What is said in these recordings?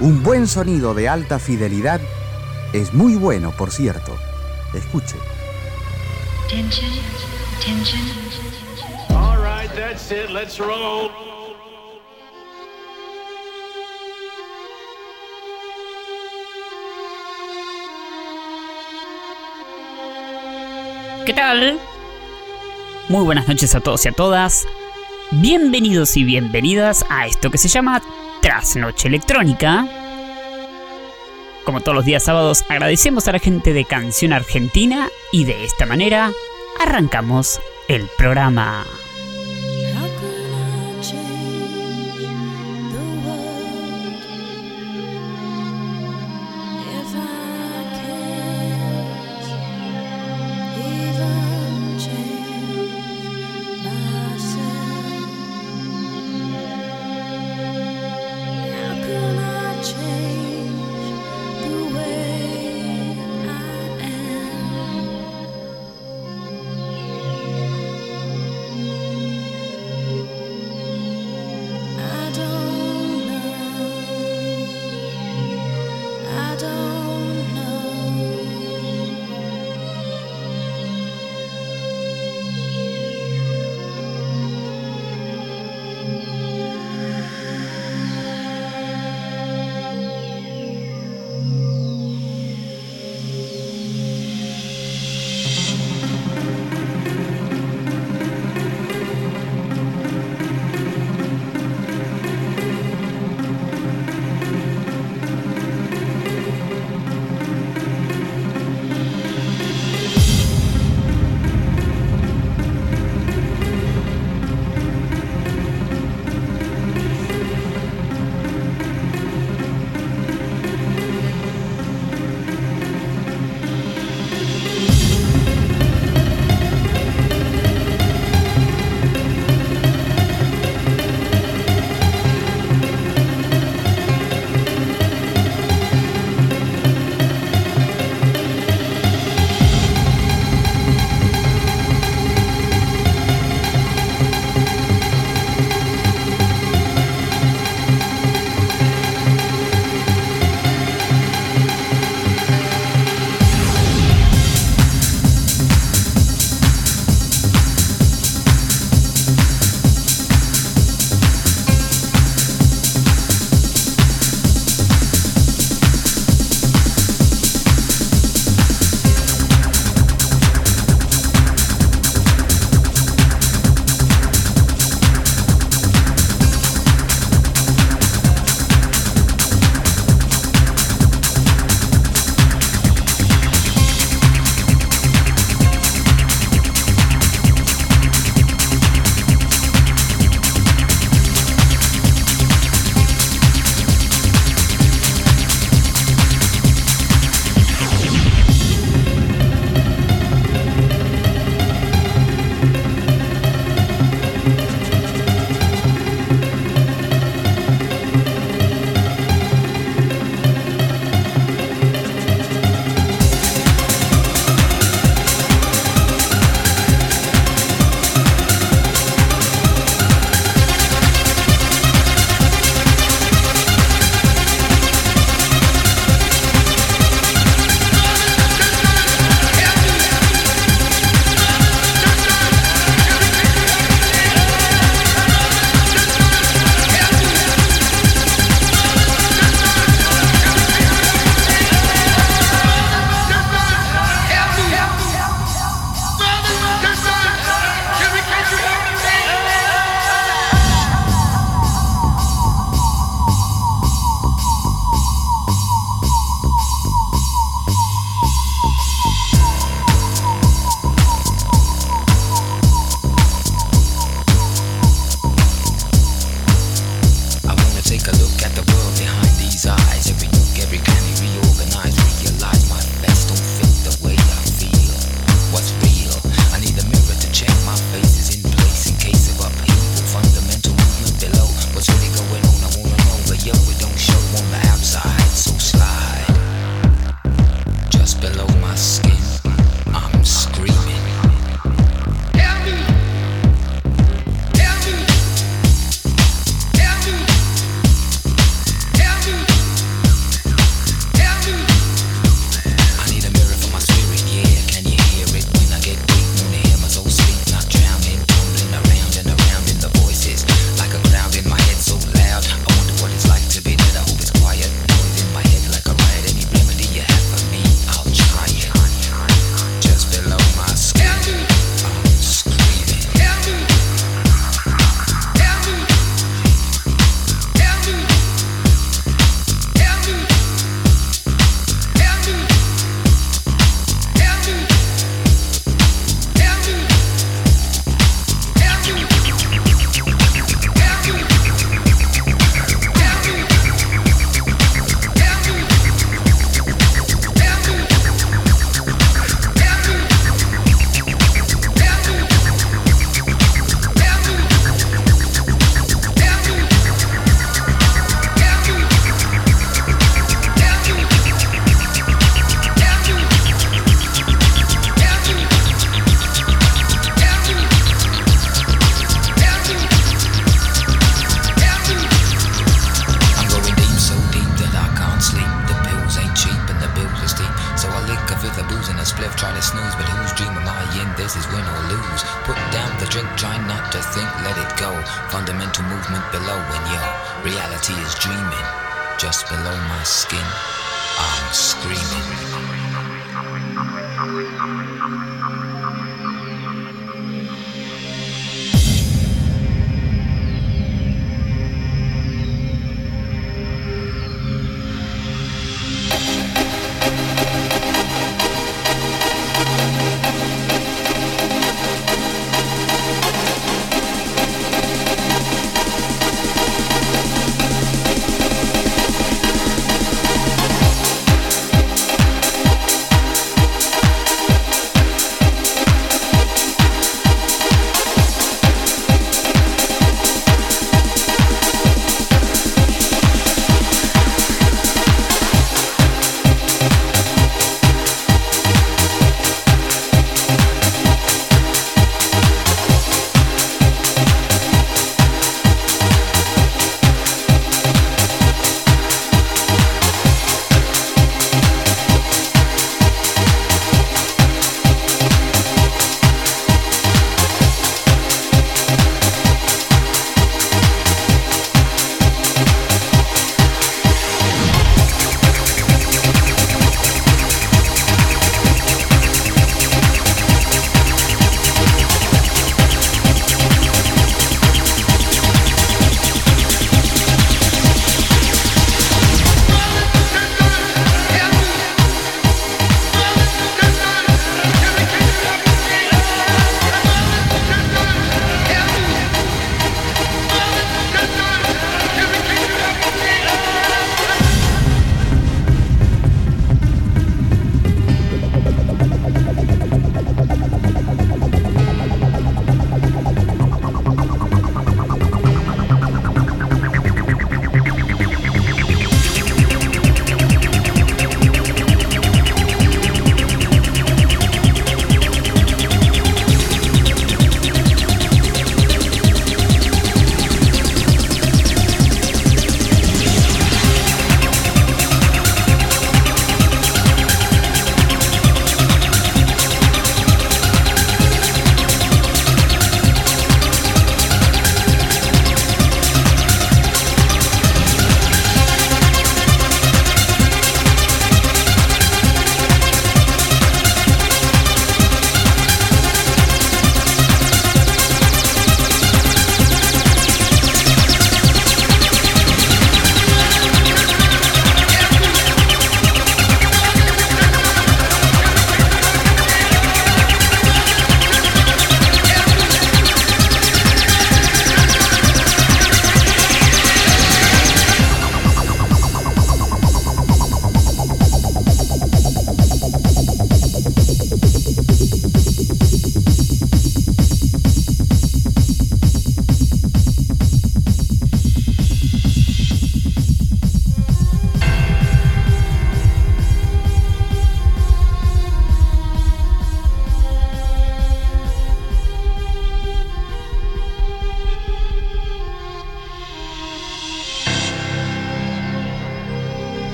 Un buen sonido de alta fidelidad es muy bueno, por cierto. Escuche. All right, that's it. Let's roll. ¿Qué tal? Muy buenas noches a todos y a todas. Bienvenidos y bienvenidas a esto que se llama Trasnoche Electrónica. Como todos los días sábados, agradecemos a la gente de Canción Argentina y de esta manera arrancamos el programa.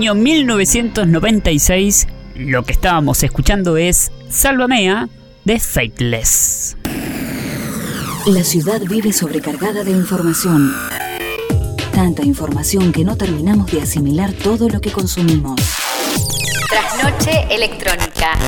Año 1996, lo que estábamos escuchando es Salvamea de Fateless. La ciudad vive sobrecargada de información. Tanta información que no terminamos de asimilar todo lo que consumimos. Trasnoche electrónica.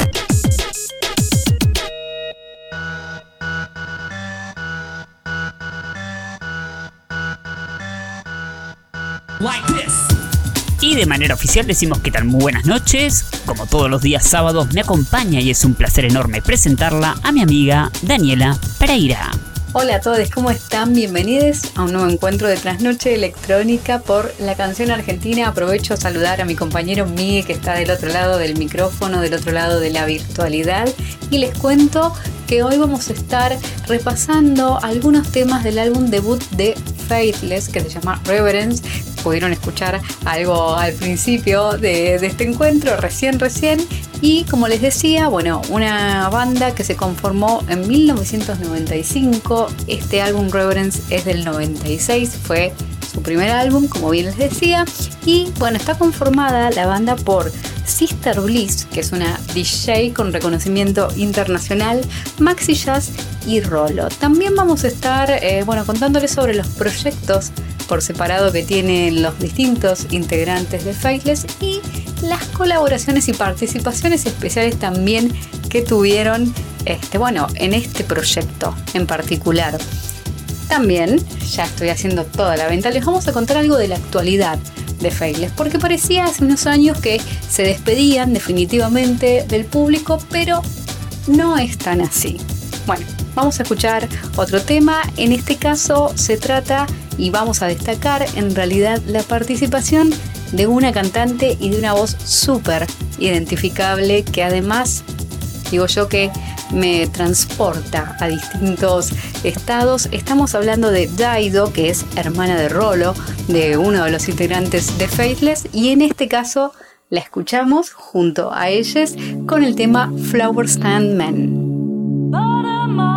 Y de manera oficial decimos que tal muy buenas noches. Como todos los días sábados me acompaña y es un placer enorme presentarla a mi amiga Daniela Pereira. Hola a todos, ¿cómo están? Bienvenidos a un nuevo encuentro de Trasnoche Electrónica por la canción argentina. Aprovecho a saludar a mi compañero Miguel que está del otro lado del micrófono, del otro lado de la virtualidad. Y les cuento que hoy vamos a estar repasando algunos temas del álbum debut de Faithless, que se llama Reverence, pudieron escuchar algo al principio de, este encuentro, recién, recién. Y como les decía, bueno, una banda que se conformó en 1995. Este álbum Reverence es del 96, fue su primer álbum, como bien les decía. Y bueno, está conformada la banda por Sister Bliss, que es una DJ con reconocimiento internacional, Maxi Jazz y Rolo. También vamos a estar, eh, bueno, contándoles sobre los proyectos por separado que tienen los distintos integrantes de Faithless y las colaboraciones y participaciones especiales también que tuvieron, este, bueno, en este proyecto en particular. También, ya estoy haciendo toda la venta, les vamos a contar algo de la actualidad de Faithless, porque parecía hace unos años que se despedían definitivamente del público, pero no es tan así. Bueno, vamos a escuchar otro tema, en este caso se trata y vamos a destacar en realidad la participación de una cantante y de una voz súper identificable que además digo yo que me transporta a distintos estados. Estamos hablando de Daido, que es hermana de Rolo, de uno de los integrantes de Faithless, y en este caso la escuchamos junto a ellos con el tema Flower Stand Man.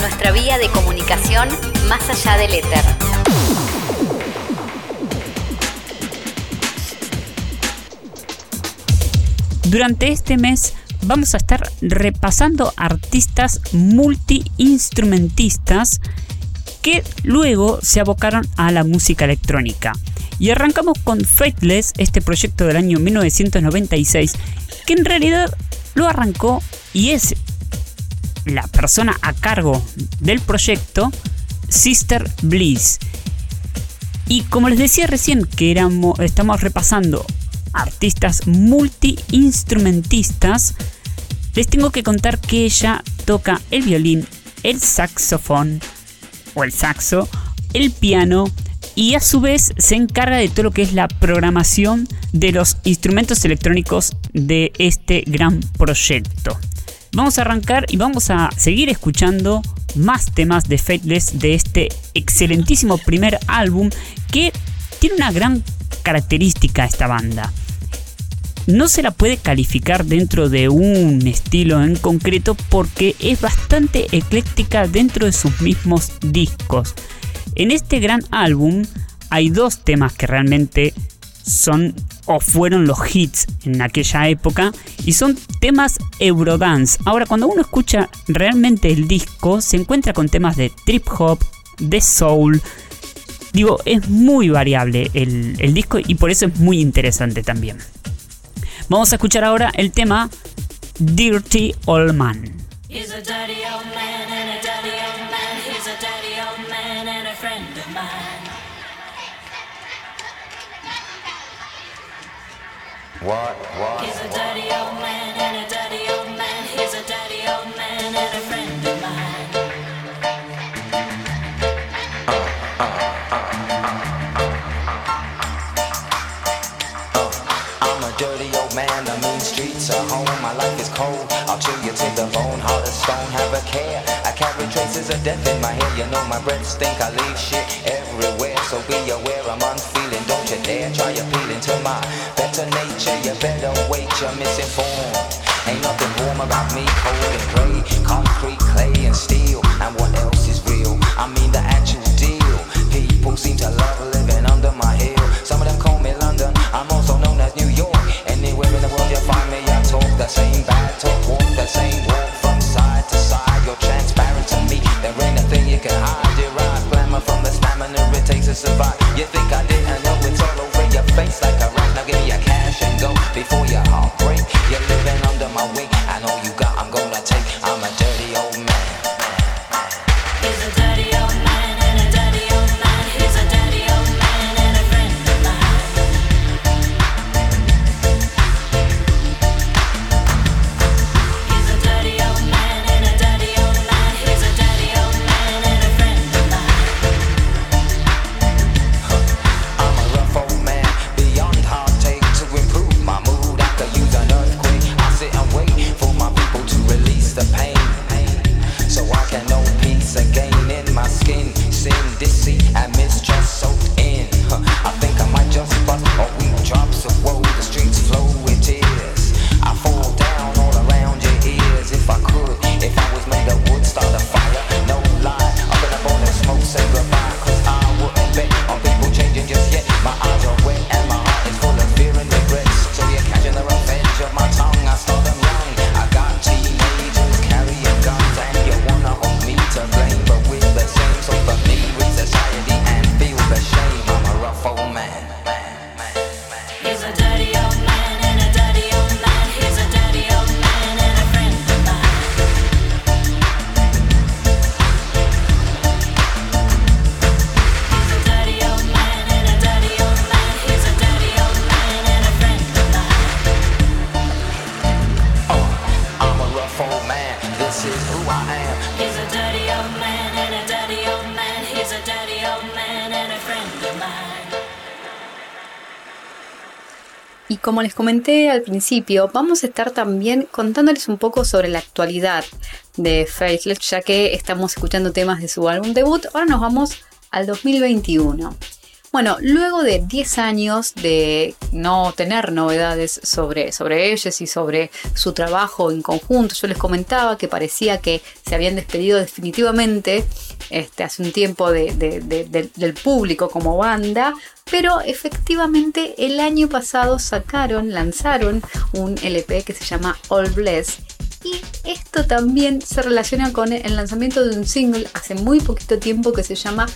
Nuestra vía de comunicación más allá del éter. Durante este mes vamos a estar repasando artistas multi-instrumentistas que luego se abocaron a la música electrónica. Y arrancamos con Fateless, este proyecto del año 1996, que en realidad lo arrancó y es la persona a cargo del proyecto, Sister Bliss. Y como les decía recién que estamos repasando artistas multi-instrumentistas, les tengo que contar que ella toca el violín, el saxofón o el saxo, el piano y a su vez se encarga de todo lo que es la programación de los instrumentos electrónicos de este gran proyecto. Vamos a arrancar y vamos a seguir escuchando más temas de Fateless de este excelentísimo primer álbum que tiene una gran característica esta banda. No se la puede calificar dentro de un estilo en concreto porque es bastante ecléctica dentro de sus mismos discos. En este gran álbum hay dos temas que realmente son o fueron los hits en aquella época y son temas Eurodance. Ahora, cuando uno escucha realmente el disco, se encuentra con temas de trip hop, de soul. Digo, es muy variable el, disco y por eso es muy interesante también. Vamos a escuchar ahora el tema Dirty Old Man. What? What? He's a dirty old man and a dirty old man. He's a dirty old man and a friend of mine. I'm a dirty old man, the mean streets are home. My life is cold, I'll chill you to the bone. Heart of stone, have a care. I carry traces of death in my hair. You know my breath stink, I leave shit everywhere. So be aware, I'm on unfeeling. Don't you dare try appealing to my better nature. You better wait, you're misinformed. Ain't nothing warm about me, cold and gray. Concrete, clay, and steel. And what else is real? I mean the actual deal. People I mistrust soaked in. I Y como les comenté al principio, vamos a estar también contándoles un poco sobre la actualidad de Faithless, ya que estamos escuchando temas de su álbum debut. Ahora nos vamos al 2021. Bueno, luego de 10 años de no tener novedades sobre, sobre ellos y sobre su trabajo en conjunto, yo les comentaba que parecía que se habían despedido definitivamente este, hace un tiempo de- de- de- de- del público como banda, pero efectivamente el año pasado sacaron, lanzaron un LP que se llama All Bless y esto también se relaciona con el lanzamiento de un single hace muy poquito tiempo que se llama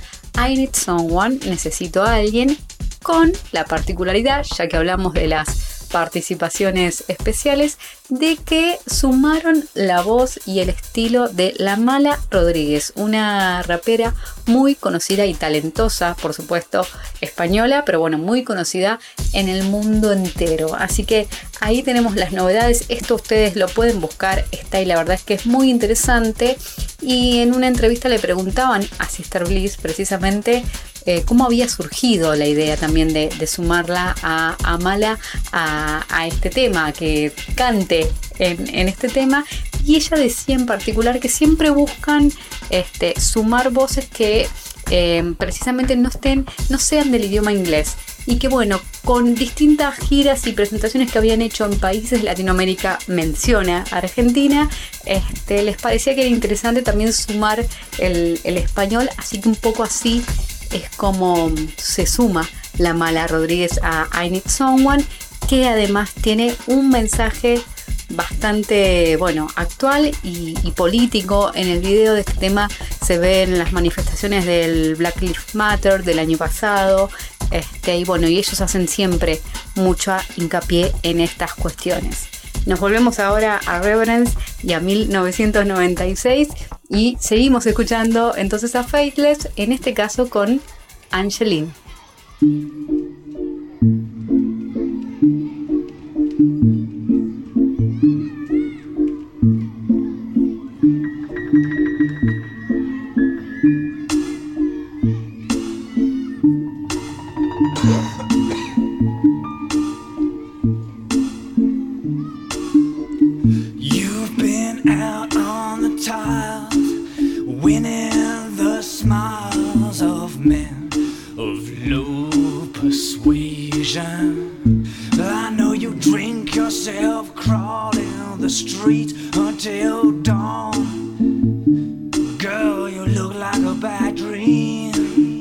I Need Someone, Necesito a alguien, con la particularidad, ya que hablamos de las participaciones especiales, de que sumaron la voz y el estilo de La Mala Rodríguez, una rapera muy conocida y talentosa, por supuesto, española, pero bueno, muy conocida en el mundo entero. Así que ahí tenemos las novedades, esto ustedes lo pueden buscar, está y la verdad es que es muy interesante. Y en una entrevista le preguntaban a Sister Bliss precisamente eh, cómo había surgido la idea también de, sumarla a, a Mala a, este tema, que cante en, este tema. Y ella decía en particular que siempre buscan este, sumar voces que eh, precisamente no estén, no sean del idioma inglés. Y que bueno, con distintas giras y presentaciones que habían hecho en países de Latinoamérica, menciona Argentina, este, les parecía que era interesante también sumar el español, así que un poco así es como se suma la mala Rodríguez a I Need Someone, que además tiene un mensaje bastante bueno actual y, político. En el video de este tema se ven las manifestaciones del Black Lives Matter del año pasado. Este, y bueno y ellos hacen siempre mucho hincapié en estas cuestiones nos volvemos ahora a Reverence y a 1996 y seguimos escuchando entonces a Faithless, en este caso con Angeline. You look like a bad dream.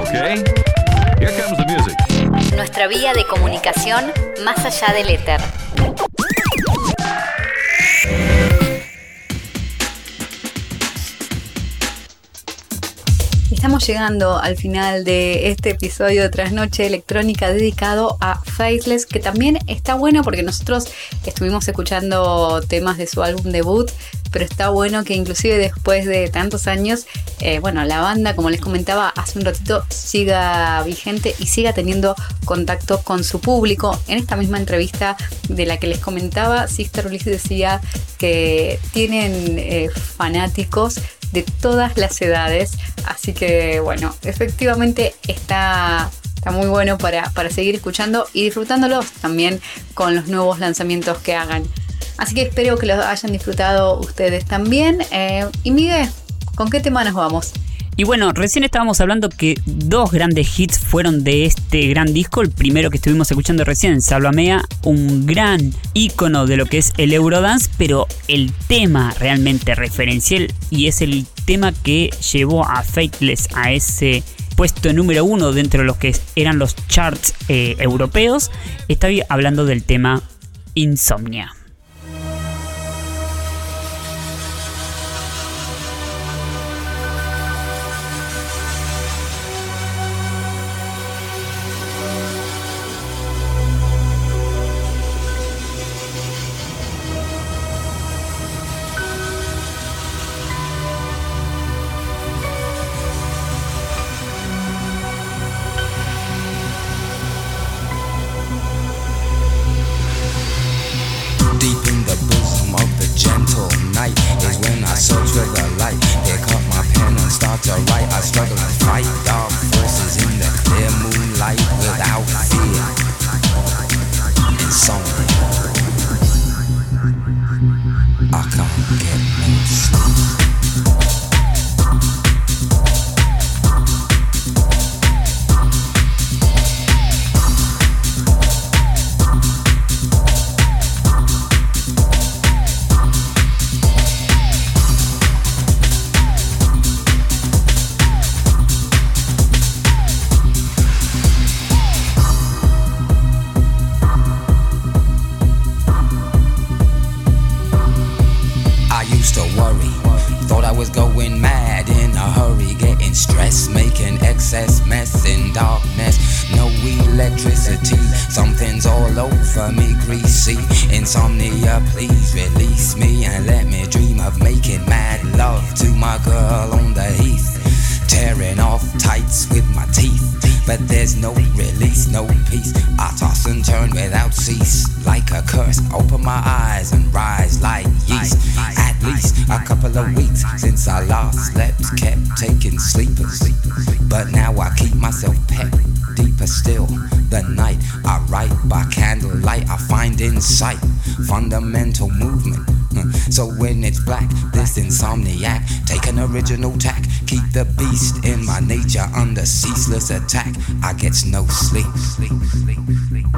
Okay, the music. Nuestra vía de comunicación más allá del éter. Llegando al final de este episodio de Trasnoche Electrónica dedicado a Faceless, que también está bueno porque nosotros estuvimos escuchando temas de su álbum debut, pero está bueno que inclusive después de tantos años, eh, bueno, la banda, como les comentaba hace un ratito, siga vigente y siga teniendo contacto con su público. En esta misma entrevista de la que les comentaba, Sister Bliss decía que tienen eh, fanáticos de todas las edades. Así que bueno, efectivamente está, está muy bueno para, para seguir escuchando y disfrutándolos también con los nuevos lanzamientos que hagan. Así que espero que los hayan disfrutado ustedes también. Eh, y Miguel, ¿con qué tema nos vamos? Y bueno, recién estábamos hablando que dos grandes hits fueron de este gran disco. El primero que estuvimos escuchando recién, Salvamea, un gran ícono de lo que es el Eurodance, pero el tema realmente referencial y es el tema que llevó a Fateless a ese puesto número uno dentro de los que eran los charts eh, europeos. Estoy hablando del tema Insomnia. Open my eyes and rise like yeast. At least a couple of weeks since I last slept, kept taking sleepers. But now I keep myself pet deeper still. The night I write by candlelight, I find insight, fundamental movement. Hmm. So when it's black, this insomniac, take an original tack, keep the beast in my nature under ceaseless attack. I get no sleep. sleep, sleep.